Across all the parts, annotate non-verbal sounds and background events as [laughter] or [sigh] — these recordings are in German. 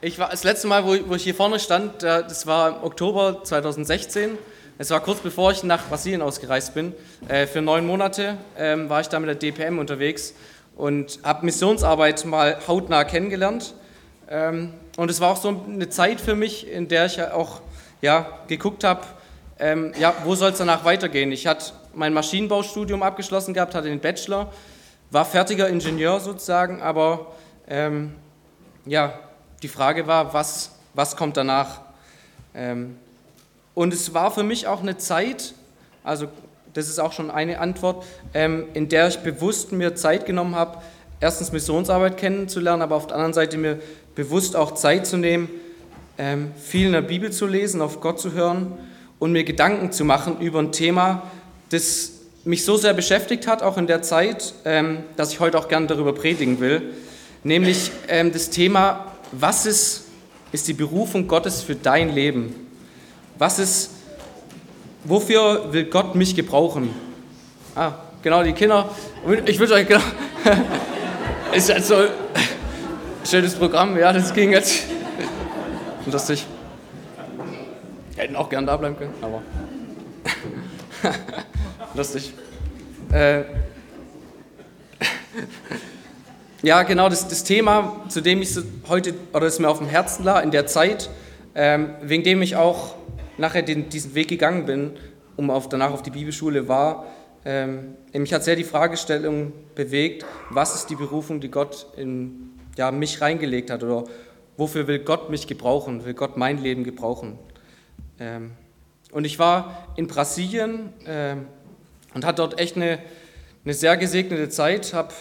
Ich war das letzte Mal, wo wo ich hier vorne stand, das war im Oktober 2016. Es war kurz bevor ich nach Brasilien ausgereist bin. Äh, für neun Monate ähm, war ich da mit der DPM unterwegs und habe Missionsarbeit mal hautnah kennengelernt. Ähm, und es war auch so eine Zeit für mich, in der ich auch ja, geguckt habe, ähm, ja, wo soll es danach weitergehen. Ich hatte mein Maschinenbaustudium abgeschlossen gehabt, hatte den Bachelor, war fertiger Ingenieur sozusagen, aber ähm, ja, die Frage war, was, was kommt danach? Ähm, und es war für mich auch eine Zeit, also das ist auch schon eine Antwort, ähm, in der ich bewusst mir Zeit genommen habe, erstens Missionsarbeit kennenzulernen, aber auf der anderen Seite mir bewusst auch Zeit zu nehmen, ähm, viel in der Bibel zu lesen, auf Gott zu hören und mir Gedanken zu machen über ein Thema, das mich so sehr beschäftigt hat, auch in der Zeit, dass ich heute auch gerne darüber predigen will, nämlich das Thema was ist, ist die Berufung Gottes für dein Leben? Was ist, wofür will Gott mich gebrauchen? Ah, genau, die Kinder. Ich wünsche euch, genau. [laughs] ist halt so ein schönes Programm, ja, das ging jetzt. Lustig. Hätten auch gern da bleiben können, aber. [laughs] Lustig. Äh, [laughs] ja, genau, das, das Thema, zu dem ich heute, oder das mir auf dem Herzen lag, in der Zeit, ähm, wegen dem ich auch nachher den, diesen Weg gegangen bin, um auf, danach auf die Bibelschule war, ähm, mich hat sehr die Fragestellung bewegt, was ist die Berufung, die Gott in ja, mich reingelegt hat oder wofür will Gott mich gebrauchen, will Gott mein Leben gebrauchen. Ähm, und ich war in Brasilien ähm, und hatte dort echt eine, eine sehr gesegnete Zeit, habe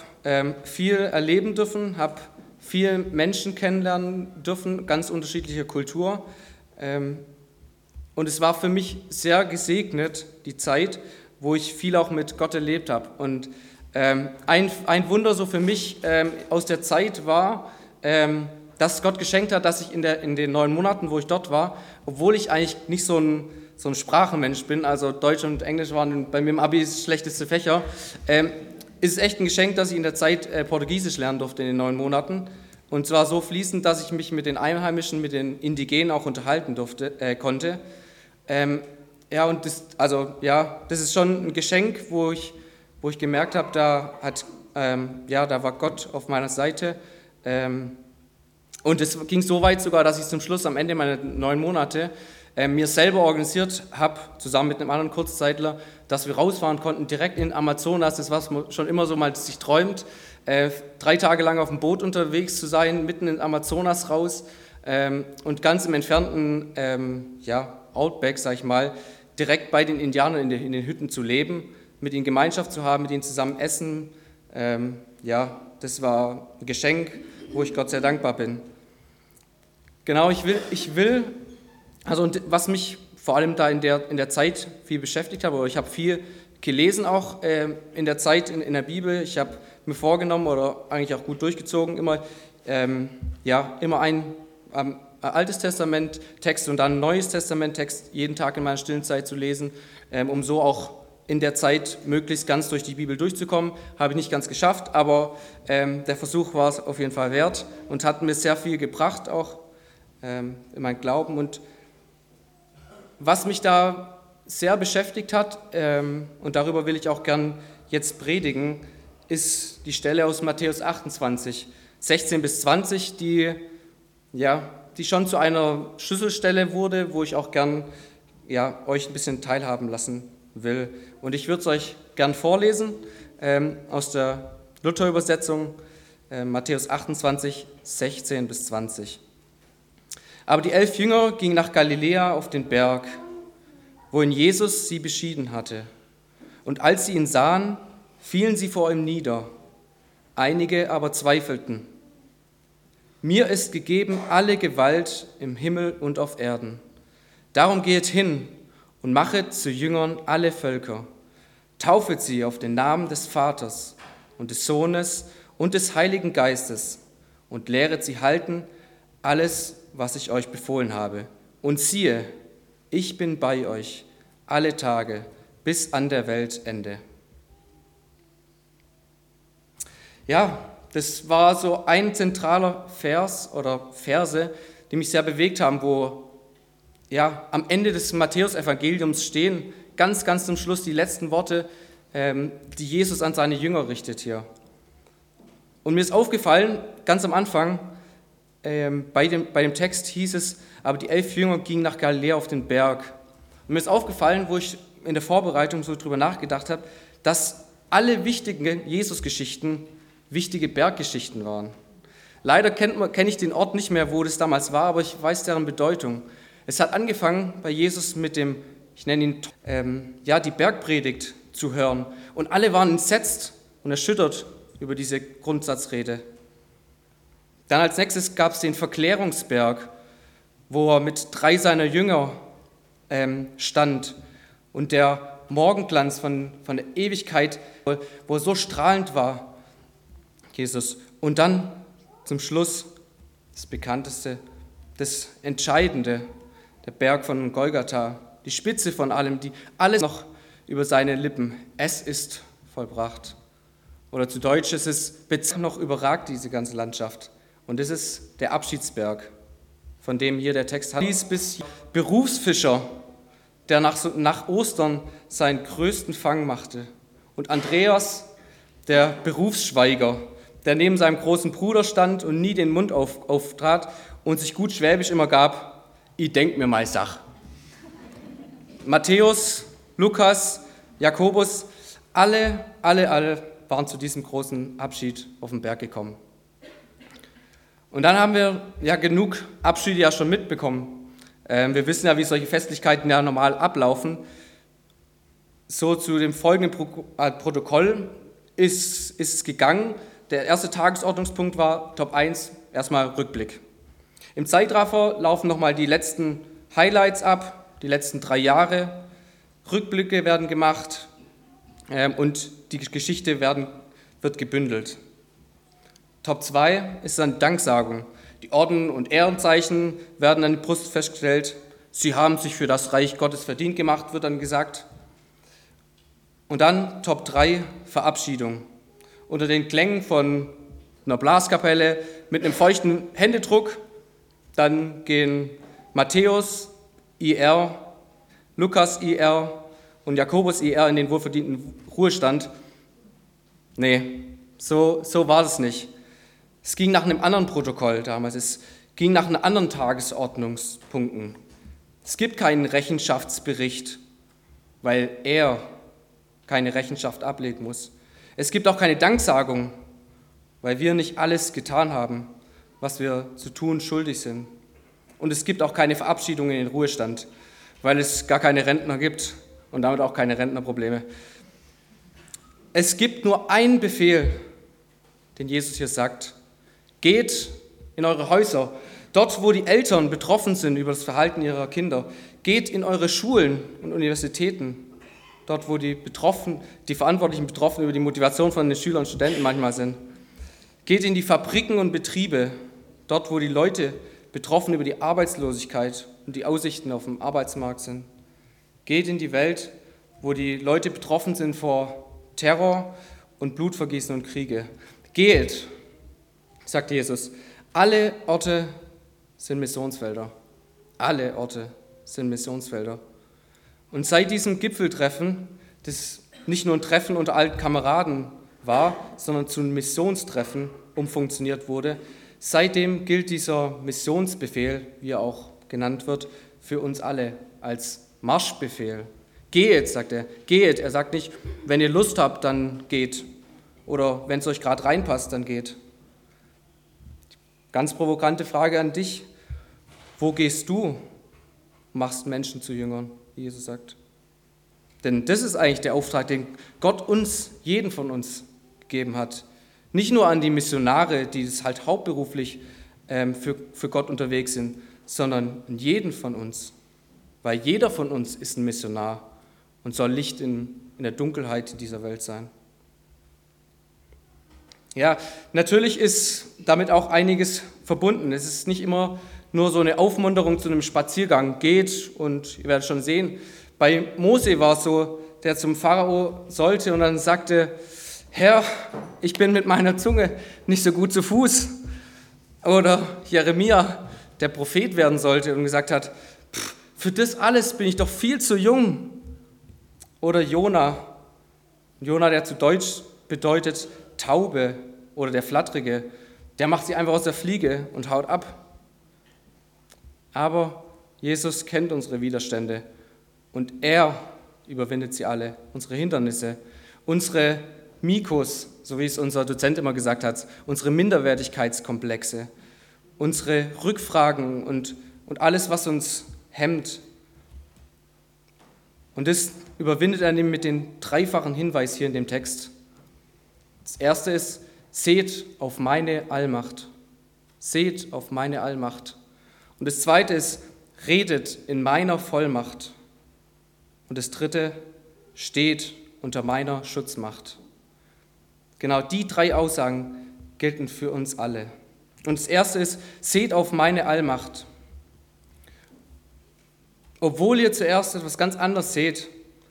viel erleben dürfen, habe viel Menschen kennenlernen dürfen, ganz unterschiedliche Kultur. Ähm, und es war für mich sehr gesegnet, die Zeit, wo ich viel auch mit Gott erlebt habe. Und ähm, ein, ein Wunder so für mich aus der Zeit war, dass Gott geschenkt hat, dass ich in, der, in den neun Monaten, wo ich dort war, obwohl ich eigentlich nicht so ein, so ein Sprachenmensch bin, also Deutsch und Englisch waren bei mir im Abi das schlechteste Fächer, ist es echt ein Geschenk, dass ich in der Zeit äh, Portugiesisch lernen durfte in den neun Monaten. Und zwar so fließend, dass ich mich mit den Einheimischen, mit den Indigenen auch unterhalten durfte, äh, konnte. Ähm, ja, und das, also, ja, das ist schon ein Geschenk, wo ich, wo ich gemerkt habe, da, ähm, ja, da war Gott auf meiner Seite. Ähm, und es ging so weit sogar, dass ich zum Schluss am Ende meiner neun Monate äh, mir selber organisiert habe, zusammen mit einem anderen Kurzzeitler, dass wir rausfahren konnten, direkt in Amazonas, das man schon immer so mal sich träumt, äh, drei Tage lang auf dem Boot unterwegs zu sein, mitten in Amazonas raus ähm, und ganz im entfernten ähm, ja, Outback, sag ich mal, direkt bei den Indianern in, den, in den Hütten zu leben, mit ihnen Gemeinschaft zu haben, mit ihnen zusammen essen. Ähm, ja, das war ein Geschenk, wo ich Gott sehr dankbar bin. Genau, ich will, ich will also und was mich vor allem da in der, in der Zeit viel beschäftigt hat, oder ich habe viel gelesen auch äh, in der Zeit in, in der Bibel. Ich habe mir vorgenommen oder eigentlich auch gut durchgezogen, immer, ähm, ja, immer ein ähm, Altes Testament Text und dann ein Neues Testament Text jeden Tag in meiner stillen Zeit zu lesen, ähm, um so auch in der Zeit möglichst ganz durch die Bibel durchzukommen. Habe ich nicht ganz geschafft, aber ähm, der Versuch war es auf jeden Fall wert und hat mir sehr viel gebracht auch ähm, in meinem Glauben und was mich da sehr beschäftigt hat, ähm, und darüber will ich auch gern jetzt predigen, ist die Stelle aus Matthäus 28, 16 bis 20, die, ja, die schon zu einer Schlüsselstelle wurde, wo ich auch gern ja, euch ein bisschen teilhaben lassen will. Und ich würde es euch gern vorlesen ähm, aus der Luther-Übersetzung, äh, Matthäus 28, 16 bis 20. Aber die elf Jünger gingen nach Galiläa auf den Berg, wohin Jesus sie beschieden hatte. Und als sie ihn sahen, fielen sie vor ihm nieder. Einige aber zweifelten. Mir ist gegeben alle Gewalt im Himmel und auf Erden. Darum geht hin und machet zu Jüngern alle Völker. Taufet sie auf den Namen des Vaters und des Sohnes und des Heiligen Geistes und lehret sie halten alles, was ich euch befohlen habe. Und siehe, ich bin bei euch alle Tage bis an der Weltende. Ja, das war so ein zentraler Vers oder Verse, die mich sehr bewegt haben, wo ja, am Ende des Matthäusevangeliums stehen, ganz, ganz zum Schluss die letzten Worte, ähm, die Jesus an seine Jünger richtet hier. Und mir ist aufgefallen, ganz am Anfang, ähm, bei, dem, bei dem Text hieß es, aber die elf Jünger gingen nach Galiläa auf den Berg. Und mir ist aufgefallen, wo ich in der Vorbereitung so drüber nachgedacht habe, dass alle wichtigen Jesus-Geschichten wichtige Berggeschichten waren. Leider kenne ich den Ort nicht mehr, wo das damals war, aber ich weiß deren Bedeutung. Es hat angefangen bei Jesus mit dem, ich nenne ihn, ähm, ja, die Bergpredigt zu hören. Und alle waren entsetzt und erschüttert über diese Grundsatzrede. Dann als nächstes gab es den Verklärungsberg, wo er mit drei seiner Jünger ähm, stand und der Morgenglanz von, von der Ewigkeit, wo er so strahlend war, Jesus. Und dann zum Schluss das Bekannteste, das Entscheidende, der Berg von Golgatha, die Spitze von allem, die alles noch über seine Lippen. Es ist vollbracht. Oder zu Deutsch ist es noch überragt diese ganze Landschaft. Und das ist der Abschiedsberg, von dem hier der Text hat. Dies bis Berufsfischer, der nach, nach Ostern seinen größten Fang machte. Und Andreas, der Berufsschweiger, der neben seinem großen Bruder stand und nie den Mund auf, auftrat und sich gut schwäbisch immer gab, ich denk mir mal Sach. Matthäus, Lukas, Jakobus, alle, alle, alle waren zu diesem großen Abschied auf den Berg gekommen. Und dann haben wir ja genug Abschiede ja schon mitbekommen. Ähm, wir wissen ja, wie solche Festlichkeiten ja normal ablaufen. So zu dem folgenden äh, Protokoll ist, ist es gegangen. Der erste Tagesordnungspunkt war Top 1, erstmal Rückblick. Im Zeitraffer laufen nochmal die letzten Highlights ab, die letzten drei Jahre. Rückblicke werden gemacht ähm, und die Geschichte werden, wird gebündelt. Top 2 ist dann Danksagung. Die Orden und Ehrenzeichen werden an die Brust festgestellt. Sie haben sich für das Reich Gottes verdient gemacht, wird dann gesagt. Und dann Top 3 Verabschiedung. Unter den Klängen von einer Blaskapelle mit einem feuchten Händedruck. Dann gehen Matthäus, IR, Lukas, IR und Jakobus, IR in den wohlverdienten Ruhestand. Nee, so, so war es nicht. Es ging nach einem anderen Protokoll damals. Es ging nach einem anderen Tagesordnungspunkten. Es gibt keinen Rechenschaftsbericht, weil er keine Rechenschaft ablegen muss. Es gibt auch keine Danksagung, weil wir nicht alles getan haben, was wir zu tun schuldig sind. Und es gibt auch keine Verabschiedung in den Ruhestand, weil es gar keine Rentner gibt und damit auch keine Rentnerprobleme. Es gibt nur einen Befehl, den Jesus hier sagt, Geht in eure Häuser, dort wo die Eltern betroffen sind über das Verhalten ihrer Kinder. Geht in eure Schulen und Universitäten, dort wo die, Betroffen, die Verantwortlichen betroffen über die Motivation von den Schülern und Studenten manchmal sind. Geht in die Fabriken und Betriebe, dort wo die Leute betroffen über die Arbeitslosigkeit und die Aussichten auf dem Arbeitsmarkt sind. Geht in die Welt, wo die Leute betroffen sind vor Terror und Blutvergießen und Kriege. Geht sagt Jesus, alle Orte sind Missionsfelder. Alle Orte sind Missionsfelder. Und seit diesem Gipfeltreffen, das nicht nur ein Treffen unter alten Kameraden war, sondern zu einem Missionstreffen umfunktioniert wurde, seitdem gilt dieser Missionsbefehl, wie er auch genannt wird, für uns alle als Marschbefehl. Geht, sagt er, geht. Er sagt nicht, wenn ihr Lust habt, dann geht. Oder wenn es euch gerade reinpasst, dann geht. Ganz provokante Frage an dich. Wo gehst du? Machst Menschen zu Jüngern, wie Jesus sagt. Denn das ist eigentlich der Auftrag, den Gott uns, jeden von uns gegeben hat. Nicht nur an die Missionare, die es halt hauptberuflich ähm, für, für Gott unterwegs sind, sondern an jeden von uns. Weil jeder von uns ist ein Missionar und soll Licht in, in der Dunkelheit dieser Welt sein. Ja, natürlich ist damit auch einiges verbunden. Es ist nicht immer nur so eine Aufmunterung zu einem Spaziergang. Geht und ihr werdet schon sehen, bei Mose war es so, der zum Pharao sollte und dann sagte, Herr, ich bin mit meiner Zunge nicht so gut zu Fuß. Oder Jeremia, der Prophet werden sollte und gesagt hat, für das alles bin ich doch viel zu jung. Oder Jona, Jona, der zu Deutsch bedeutet Taube oder der Flattrige, der macht sie einfach aus der Fliege und haut ab. Aber Jesus kennt unsere Widerstände und er überwindet sie alle, unsere Hindernisse, unsere Mikos, so wie es unser Dozent immer gesagt hat, unsere Minderwertigkeitskomplexe, unsere Rückfragen und, und alles, was uns hemmt. Und das überwindet er mit dem dreifachen Hinweis hier in dem Text. Das erste ist, seht auf meine Allmacht. Seht auf meine Allmacht. Und das zweite ist, redet in meiner Vollmacht. Und das dritte, steht unter meiner Schutzmacht. Genau die drei Aussagen gelten für uns alle. Und das erste ist, seht auf meine Allmacht. Obwohl ihr zuerst etwas ganz anderes seht,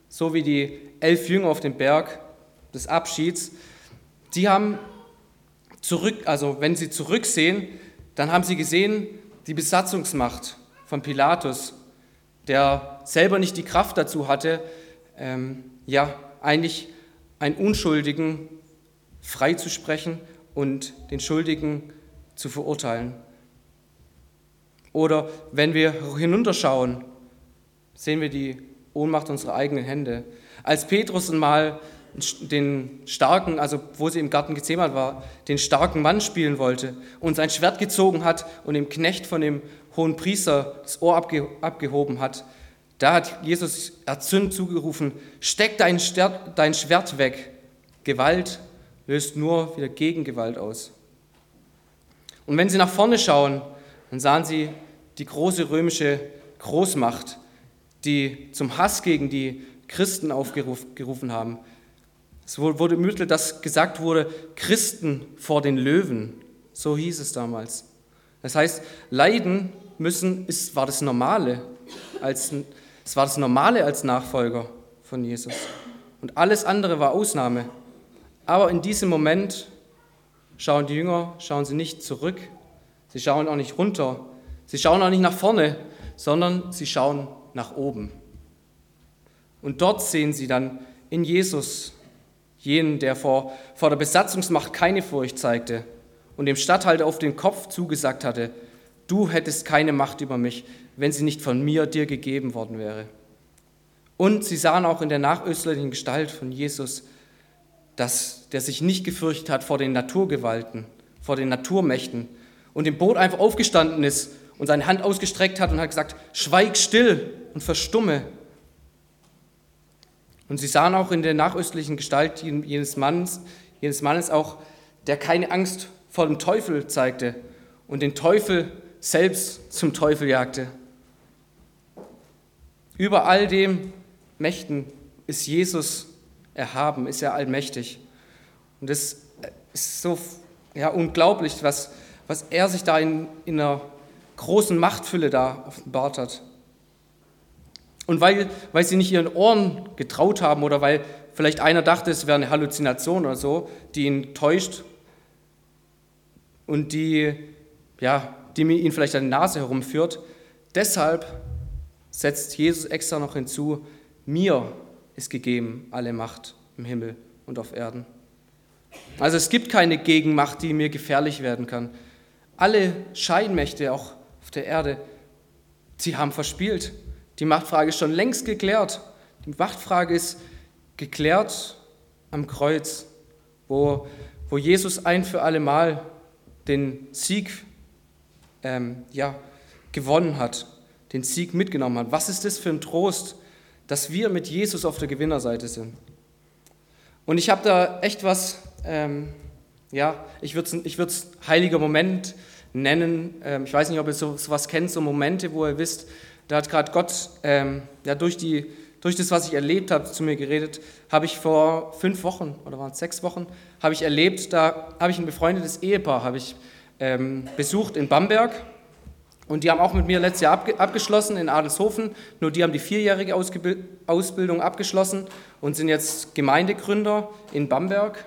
so wie die elf Jünger auf dem Berg des Abschieds, die haben zurück, also wenn sie zurücksehen, dann haben sie gesehen die Besatzungsmacht von Pilatus, der selber nicht die Kraft dazu hatte, ähm, ja, eigentlich einen Unschuldigen freizusprechen und den Schuldigen zu verurteilen. Oder wenn wir hinunterschauen, sehen wir die Ohnmacht unserer eigenen Hände. Als Petrus mal den starken, also wo sie im Garten Gethsemane war, den starken Mann spielen wollte und sein Schwert gezogen hat und dem Knecht von dem hohen Priester das Ohr abge abgehoben hat, da hat Jesus erzünd zugerufen, steck dein, dein Schwert weg. Gewalt löst nur wieder Gegengewalt aus. Und wenn sie nach vorne schauen, dann sahen sie die große römische Großmacht, die zum Hass gegen die Christen aufgerufen haben. Es wurde im dass gesagt wurde, Christen vor den Löwen. So hieß es damals. Das heißt, Leiden müssen, ist, war das Normale. Als, es war das Normale als Nachfolger von Jesus. Und alles andere war Ausnahme. Aber in diesem Moment schauen die Jünger, schauen sie nicht zurück, sie schauen auch nicht runter, sie schauen auch nicht nach vorne, sondern sie schauen nach oben. Und dort sehen sie dann in Jesus jenen, der vor, vor der Besatzungsmacht keine Furcht zeigte und dem Statthalter auf den Kopf zugesagt hatte, du hättest keine Macht über mich, wenn sie nicht von mir dir gegeben worden wäre. Und sie sahen auch in der nachösterlichen Gestalt von Jesus, dass der sich nicht gefürchtet hat vor den Naturgewalten, vor den Naturmächten und im Boot einfach aufgestanden ist und seine Hand ausgestreckt hat und hat gesagt, schweig still und verstumme. Und sie sahen auch in der nachöstlichen Gestalt jenes Mannes, jenes Mannes auch, der keine Angst vor dem Teufel zeigte und den Teufel selbst zum Teufel jagte. Über all dem Mächten ist Jesus erhaben, ist er allmächtig. Und es ist so ja, unglaublich, was, was er sich da in, in einer großen Machtfülle da offenbart hat. Und weil, weil sie nicht ihren Ohren getraut haben oder weil vielleicht einer dachte, es wäre eine Halluzination oder so, die ihn täuscht und die, ja, die ihn vielleicht an die Nase herumführt, deshalb setzt Jesus extra noch hinzu, mir ist gegeben alle Macht im Himmel und auf Erden. Also es gibt keine Gegenmacht, die mir gefährlich werden kann. Alle Scheinmächte, auch auf der Erde, sie haben verspielt. Die Machtfrage ist schon längst geklärt. Die Machtfrage ist geklärt am Kreuz, wo, wo Jesus ein für alle Mal den Sieg ähm, ja, gewonnen hat, den Sieg mitgenommen hat. Was ist das für ein Trost, dass wir mit Jesus auf der Gewinnerseite sind. Und ich habe da echt was, ähm, ja, ich würde es ich heiliger Moment nennen. Ähm, ich weiß nicht, ob ihr so, so was kennt, so Momente, wo ihr wisst, da hat gerade Gott ähm, ja, durch, die, durch das, was ich erlebt habe, zu mir geredet. Habe ich vor fünf Wochen oder waren es sechs Wochen, habe ich erlebt, da habe ich ein befreundetes Ehepaar habe ich, ähm, besucht in Bamberg und die haben auch mit mir letztes Jahr abgeschlossen in Adelshofen, nur die haben die vierjährige Ausbildung abgeschlossen und sind jetzt Gemeindegründer in Bamberg.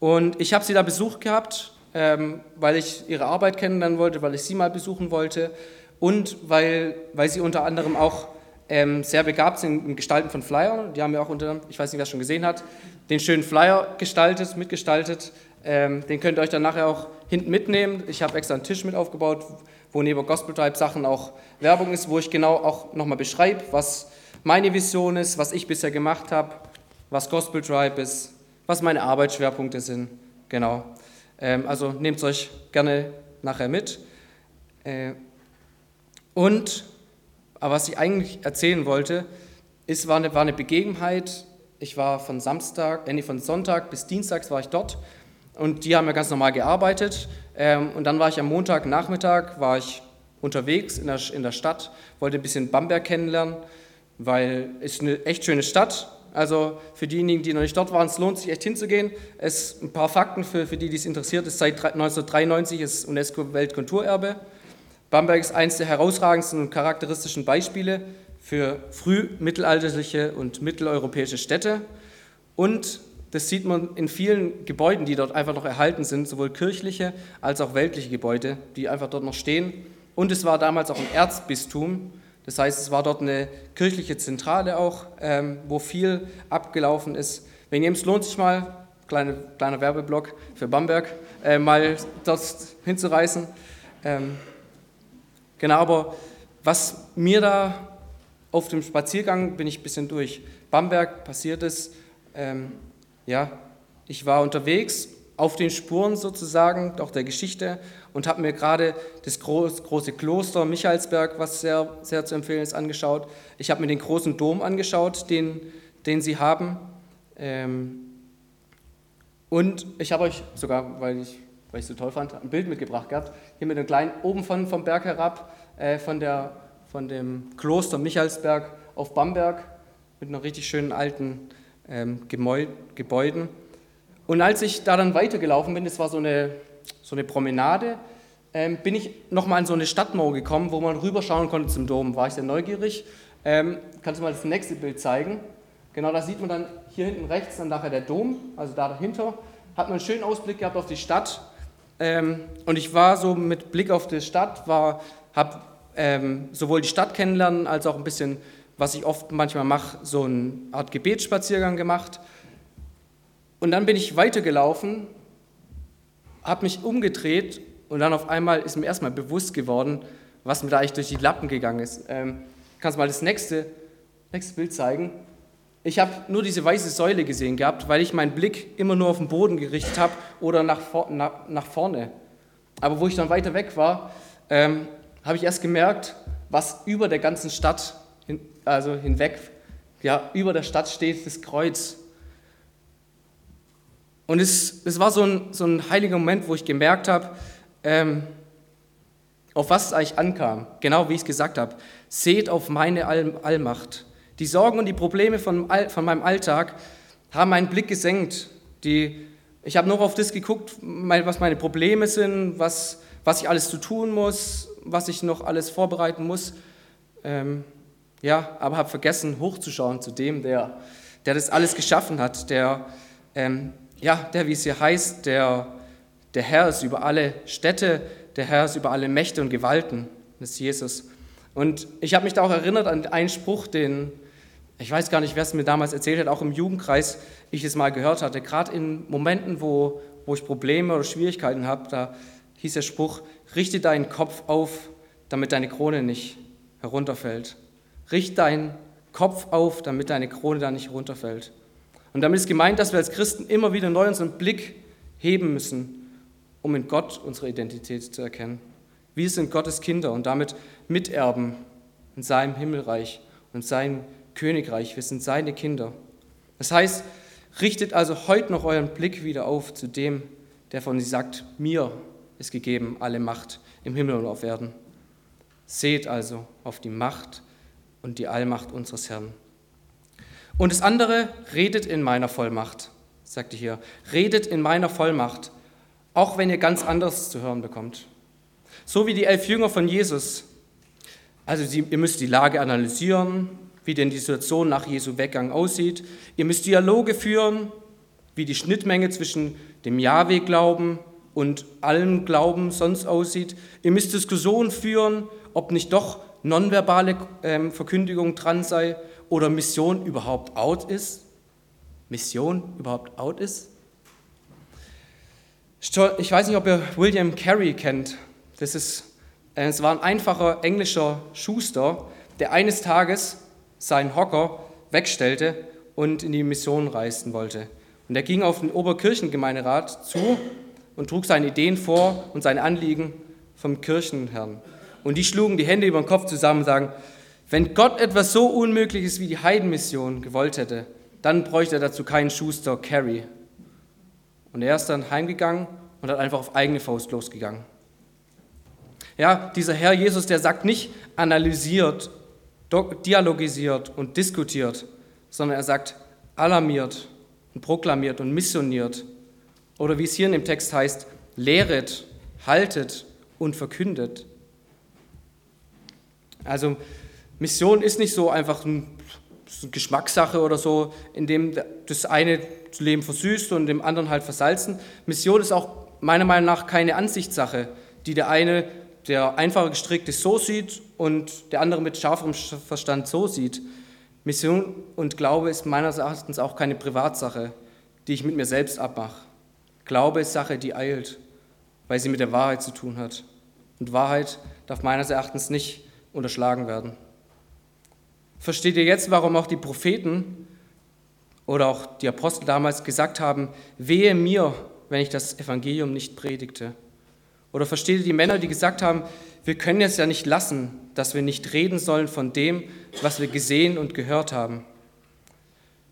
Und ich habe sie da besucht gehabt, ähm, weil ich ihre Arbeit kennenlernen wollte, weil ich sie mal besuchen wollte und weil, weil sie unter anderem auch ähm, sehr begabt sind im Gestalten von Flyern. Die haben ja auch unter, ich weiß nicht, wer es schon gesehen hat, den schönen Flyer gestaltet, mitgestaltet. Ähm, den könnt ihr euch dann nachher auch hinten mitnehmen. Ich habe extra einen Tisch mit aufgebaut, wo neben Gospel Tribe Sachen auch Werbung ist, wo ich genau auch nochmal beschreibe, was meine Vision ist, was ich bisher gemacht habe, was Gospel Tribe ist, was meine Arbeitsschwerpunkte sind. Genau. Ähm, also nehmt es euch gerne nachher mit. Äh, und, aber was ich eigentlich erzählen wollte, ist, war eine, war eine Begebenheit. Ich war von Samstag, äh, nee, von Sonntag bis Dienstags war ich dort und die haben ja ganz normal gearbeitet. Ähm, und dann war ich am Montagnachmittag, war ich unterwegs in der, in der Stadt, wollte ein bisschen Bamberg kennenlernen, weil es eine echt schöne Stadt. Also für diejenigen, die noch nicht dort waren, es lohnt sich echt hinzugehen. Es ein paar Fakten für, für die, die es interessiert. Es seit 1993 ist UNESCO Weltkulturerbe. Bamberg ist eines der herausragendsten und charakteristischen Beispiele für frühmittelalterliche und mitteleuropäische Städte. Und das sieht man in vielen Gebäuden, die dort einfach noch erhalten sind, sowohl kirchliche als auch weltliche Gebäude, die einfach dort noch stehen. Und es war damals auch ein Erzbistum. Das heißt, es war dort eine kirchliche Zentrale auch, ähm, wo viel abgelaufen ist. Wenn ihr es lohnt sich mal, kleine, kleiner Werbeblock für Bamberg, äh, mal dort hinzureißen. Ähm, genau, aber was mir da auf dem Spaziergang bin ich ein bisschen durch Bamberg passiert ist, ähm, ja, ich war unterwegs auf den Spuren sozusagen, auch der Geschichte und habe mir gerade das große Kloster Michaelsberg, was sehr, sehr zu empfehlen ist, angeschaut. Ich habe mir den großen Dom angeschaut, den, den sie haben. Ähm, und ich habe euch sogar, weil ich weil ich es so toll fand, ein Bild mitgebracht gehabt. Hier mit einem kleinen, oben von, vom Berg herab, äh, von, der, von dem Kloster Michaelsberg auf Bamberg, mit einer richtig schönen alten ähm, Gebäuden. Und als ich da dann weitergelaufen bin, das war so eine, so eine Promenade, ähm, bin ich nochmal an so eine Stadtmauer gekommen, wo man rüberschauen konnte zum Dom. War ich sehr neugierig. Ähm, kannst du mal das nächste Bild zeigen? Genau, da sieht man dann hier hinten rechts dann nachher der Dom, also da dahinter. Hat man einen schönen Ausblick gehabt auf die Stadt. Ähm, und ich war so mit Blick auf die Stadt, habe ähm, sowohl die Stadt kennenlernen als auch ein bisschen was ich oft manchmal mache, so eine Art Gebetsspaziergang gemacht. Und dann bin ich weitergelaufen, habe mich umgedreht und dann auf einmal ist mir erstmal bewusst geworden, was mir da eigentlich durch die Lappen gegangen ist. Ähm, kannst du mal das nächste, nächste Bild zeigen? Ich habe nur diese weiße Säule gesehen gehabt, weil ich meinen Blick immer nur auf den Boden gerichtet habe oder nach, nach, nach vorne. Aber wo ich dann weiter weg war, ähm, habe ich erst gemerkt, was über der ganzen Stadt also hinweg, ja, über der Stadt steht das Kreuz. Und es, es war so ein, so ein heiliger Moment, wo ich gemerkt habe, ähm, auf was es eigentlich ankam, genau wie ich es gesagt habe. Seht auf meine All Allmacht. Die Sorgen und die Probleme von, von meinem Alltag haben meinen Blick gesenkt. Die, ich habe nur auf das geguckt, was meine Probleme sind, was, was ich alles zu tun muss, was ich noch alles vorbereiten muss. Ähm, ja, aber habe vergessen, hochzuschauen zu dem, der, der das alles geschaffen hat, der, ähm, ja, der, wie es hier heißt, der, der Herr ist über alle Städte, der Herr ist über alle Mächte und Gewalten, das ist Jesus. Und ich habe mich da auch erinnert an einen Spruch, den, ich weiß gar nicht, wer es mir damals erzählt hat, auch im Jugendkreis ich es mal gehört hatte, gerade in Momenten, wo, wo ich Probleme oder Schwierigkeiten habe, da hieß der Spruch, richte deinen Kopf auf, damit deine Krone nicht herunterfällt. Richt deinen Kopf auf, damit deine Krone da nicht runterfällt. Und damit ist gemeint, dass wir als Christen immer wieder neu unseren Blick heben müssen, um in Gott unsere Identität zu erkennen. Wir sind Gottes Kinder und damit Miterben in seinem Himmelreich und seinem Königreich. Wir sind seine Kinder. Das heißt, richtet also heute noch euren Blick wieder auf zu dem, der von sich sagt, mir ist gegeben alle Macht im Himmel und auf Erden. Seht also auf die Macht, und die Allmacht unseres Herrn. Und das andere, redet in meiner Vollmacht, sagte hier. Redet in meiner Vollmacht, auch wenn ihr ganz anderes zu hören bekommt. So wie die elf Jünger von Jesus. Also sie, ihr müsst die Lage analysieren, wie denn die Situation nach Jesu Weggang aussieht. Ihr müsst Dialoge führen, wie die Schnittmenge zwischen dem Jahwe glauben und allen Glauben sonst aussieht. Ihr müsst Diskussionen führen, ob nicht doch nonverbale ähm, Verkündigung dran sei oder Mission überhaupt out ist. Mission überhaupt out ist. Ich weiß nicht, ob ihr William Carey kennt. Das ist, äh, es war ein einfacher englischer Schuster, der eines Tages seinen Hocker wegstellte und in die Mission reisen wollte. Und er ging auf den Oberkirchengemeinderat zu und trug seine Ideen vor und seine Anliegen vom Kirchenherrn. Und die schlugen die Hände über den Kopf zusammen und sagen, wenn Gott etwas so Unmögliches wie die Heidenmission gewollt hätte, dann bräuchte er dazu keinen Schuster Carry. Und er ist dann heimgegangen und hat einfach auf eigene Faust losgegangen. Ja, dieser Herr Jesus, der sagt nicht analysiert, dialogisiert und diskutiert, sondern er sagt alarmiert und proklamiert und missioniert. Oder wie es hier in dem Text heißt, lehret, haltet und verkündet. Also Mission ist nicht so einfach eine Geschmackssache oder so, in dem das eine Leben versüßt und dem anderen halt versalzen. Mission ist auch meiner Meinung nach keine Ansichtssache, die der eine, der einfacher gestrickt ist, so sieht und der andere mit scharferem Verstand so sieht. Mission und Glaube ist meines Erachtens auch keine Privatsache, die ich mit mir selbst abmache. Glaube ist Sache, die eilt, weil sie mit der Wahrheit zu tun hat. Und Wahrheit darf meines Erachtens nicht unterschlagen werden. Versteht ihr jetzt, warum auch die Propheten oder auch die Apostel damals gesagt haben, wehe mir, wenn ich das Evangelium nicht predigte? Oder versteht ihr die Männer, die gesagt haben, wir können es ja nicht lassen, dass wir nicht reden sollen von dem, was wir gesehen und gehört haben?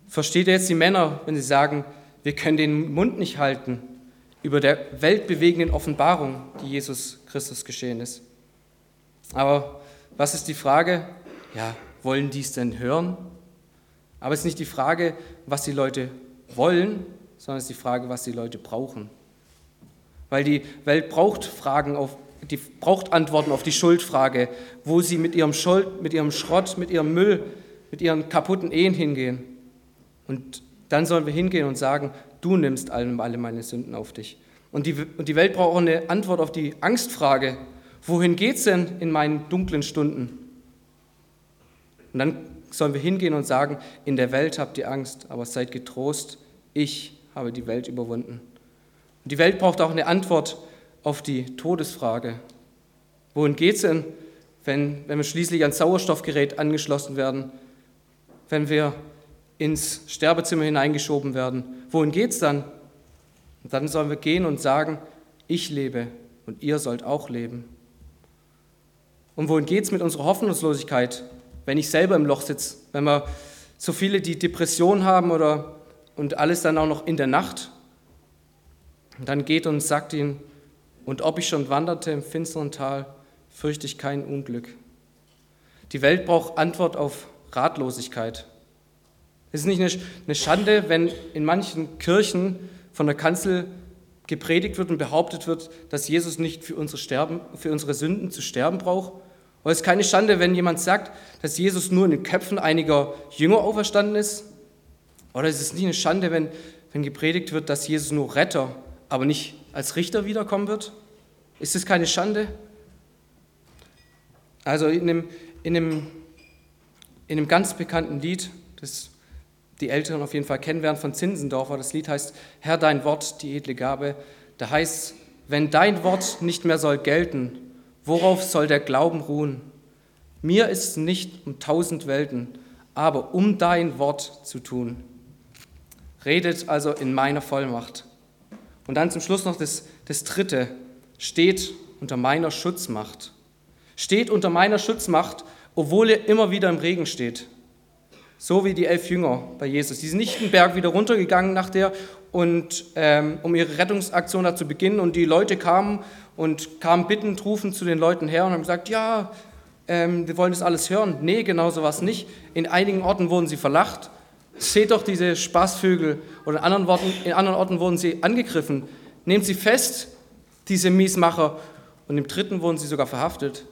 Versteht ihr jetzt die Männer, wenn sie sagen, wir können den Mund nicht halten über der weltbewegenden Offenbarung, die Jesus Christus geschehen ist? Aber was ist die Frage? Ja, wollen die es denn hören? Aber es ist nicht die Frage, was die Leute wollen, sondern es ist die Frage, was die Leute brauchen. Weil die Welt braucht Fragen auf, die braucht Antworten auf die Schuldfrage, wo sie mit ihrem Schuld, mit ihrem Schrott, mit ihrem Müll, mit ihren kaputten Ehen hingehen. Und dann sollen wir hingehen und sagen, du nimmst alle meine Sünden auf dich. Und die, und die Welt braucht auch eine Antwort auf die Angstfrage, wohin geht es denn in meinen dunklen Stunden? Und dann sollen wir hingehen und sagen, in der Welt habt ihr Angst, aber seid getrost, ich habe die Welt überwunden. Und die Welt braucht auch eine Antwort auf die Todesfrage. Wohin geht es denn, wenn, wenn wir schließlich ans Sauerstoffgerät angeschlossen werden, wenn wir ins Sterbezimmer hineingeschoben werden? Wohin geht es dann? Und dann sollen wir gehen und sagen, ich lebe und ihr sollt auch leben. Und wohin geht es mit unserer Hoffnungslosigkeit, wenn ich selber im Loch sitze, wenn wir so viele, die Depression haben oder und alles dann auch noch in der Nacht, dann geht und sagt ihnen, und ob ich schon wanderte im finsteren Tal, fürchte ich kein Unglück. Die Welt braucht Antwort auf Ratlosigkeit. Es ist nicht eine Schande, wenn in manchen Kirchen von der Kanzel gepredigt wird und behauptet wird, dass Jesus nicht für unsere, Sterben, für unsere Sünden zu sterben braucht, aber es ist keine Schande, wenn jemand sagt, dass Jesus nur in den Köpfen einiger Jünger auferstanden ist. Oder es ist nicht eine Schande, wenn, wenn gepredigt wird, dass Jesus nur Retter, aber nicht als Richter wiederkommen wird. Ist es keine Schande? Also in einem, in einem, in einem ganz bekannten Lied, das die Älteren auf jeden Fall kennen werden von Zinsendorfer, das Lied heißt Herr, dein Wort, die edle Gabe. Da heißt, wenn dein Wort nicht mehr soll gelten, Worauf soll der Glauben ruhen? Mir ist nicht um tausend Welten, aber um dein Wort zu tun. Redet also in meiner Vollmacht. Und dann zum Schluss noch das, das Dritte. Steht unter meiner Schutzmacht. Steht unter meiner Schutzmacht, obwohl ihr immer wieder im Regen steht. So wie die elf Jünger bei Jesus. Die sind nicht den Berg wieder runtergegangen nach der und ähm, um ihre Rettungsaktion da zu beginnen und die Leute kamen und kamen bittend rufend zu den Leuten her und haben gesagt, ja, ähm, wir wollen das alles hören. Nee, genau so war es nicht. In einigen Orten wurden sie verlacht. Seht doch diese Spaßvögel. Oder in anderen, Orten, in anderen Orten wurden sie angegriffen. Nehmt sie fest, diese Miesmacher. Und im dritten wurden sie sogar verhaftet.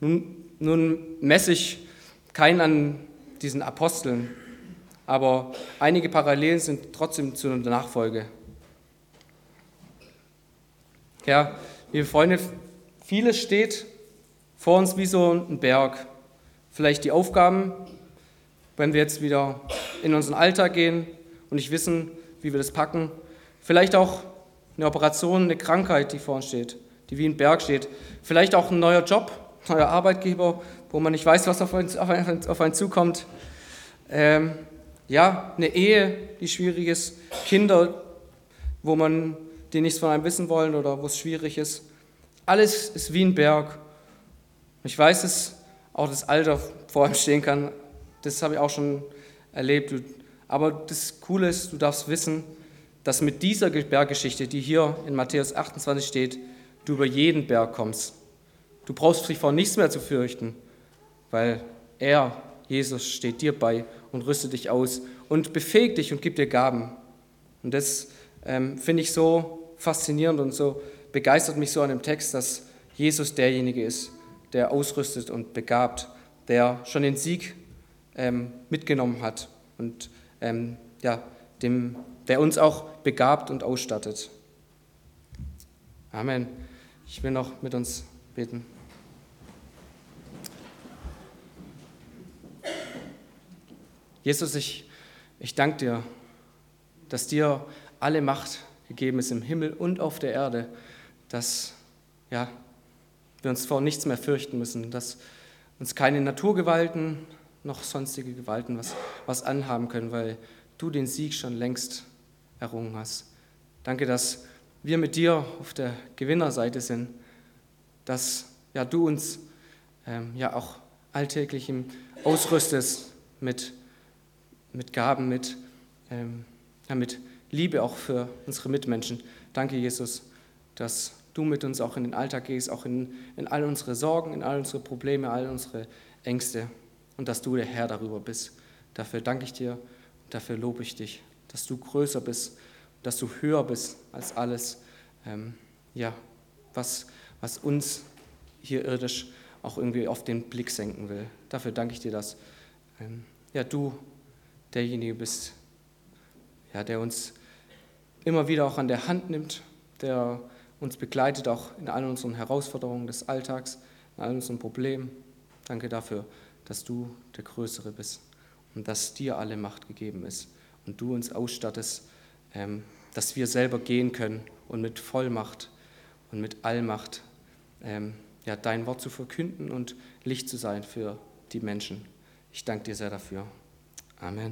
Nun, nun messe ich keinen an diesen Aposteln, aber einige Parallelen sind trotzdem zu einer Nachfolge. Ja, liebe Freunde, vieles steht vor uns wie so ein Berg. Vielleicht die Aufgaben, wenn wir jetzt wieder in unseren Alltag gehen und nicht wissen, wie wir das packen. Vielleicht auch eine Operation, eine Krankheit, die vor uns steht, die wie ein Berg steht. Vielleicht auch ein neuer Job, ein neuer Arbeitgeber, wo man nicht weiß, was auf einen, auf einen, auf einen zukommt. Ähm, ja, eine Ehe, die schwierig ist. Kinder, wo man die nichts von einem wissen wollen oder wo es schwierig ist. Alles ist wie ein Berg. Ich weiß, dass auch das Alter vor einem stehen kann. Das habe ich auch schon erlebt. Aber das Coole ist, du darfst wissen, dass mit dieser Berggeschichte, die hier in Matthäus 28 steht, du über jeden Berg kommst. Du brauchst dich vor nichts mehr zu fürchten, weil er, Jesus, steht dir bei und rüstet dich aus und befähigt dich und gibt dir Gaben. Und das ähm, finde ich so faszinierend und so begeistert mich so an dem Text, dass Jesus derjenige ist, der ausrüstet und begabt, der schon den Sieg ähm, mitgenommen hat und ähm, ja, dem, der uns auch begabt und ausstattet. Amen. Ich will noch mit uns beten. Jesus, ich, ich danke dir, dass dir alle Macht gegeben ist im Himmel und auf der Erde, dass ja, wir uns vor nichts mehr fürchten müssen, dass uns keine Naturgewalten noch sonstige Gewalten was, was anhaben können, weil du den Sieg schon längst errungen hast. Danke, dass wir mit dir auf der Gewinnerseite sind, dass ja, du uns ähm, ja auch alltäglich ausrüstest mit, mit Gaben, mit, ähm, ja, mit Liebe auch für unsere Mitmenschen. Danke, Jesus, dass du mit uns auch in den Alltag gehst, auch in, in all unsere Sorgen, in all unsere Probleme, all unsere Ängste und dass du der Herr darüber bist. Dafür danke ich dir und dafür lobe ich dich, dass du größer bist, dass du höher bist als alles, ähm, ja, was, was uns hier irdisch auch irgendwie auf den Blick senken will. Dafür danke ich dir, dass ähm, ja, du derjenige bist, ja, der uns immer wieder auch an der Hand nimmt, der uns begleitet auch in all unseren Herausforderungen des Alltags, in all unseren Problemen. Danke dafür, dass du der Größere bist und dass dir alle Macht gegeben ist und du uns ausstattest, ähm, dass wir selber gehen können und mit Vollmacht und mit Allmacht ähm, ja, dein Wort zu verkünden und Licht zu sein für die Menschen. Ich danke dir sehr dafür. Amen.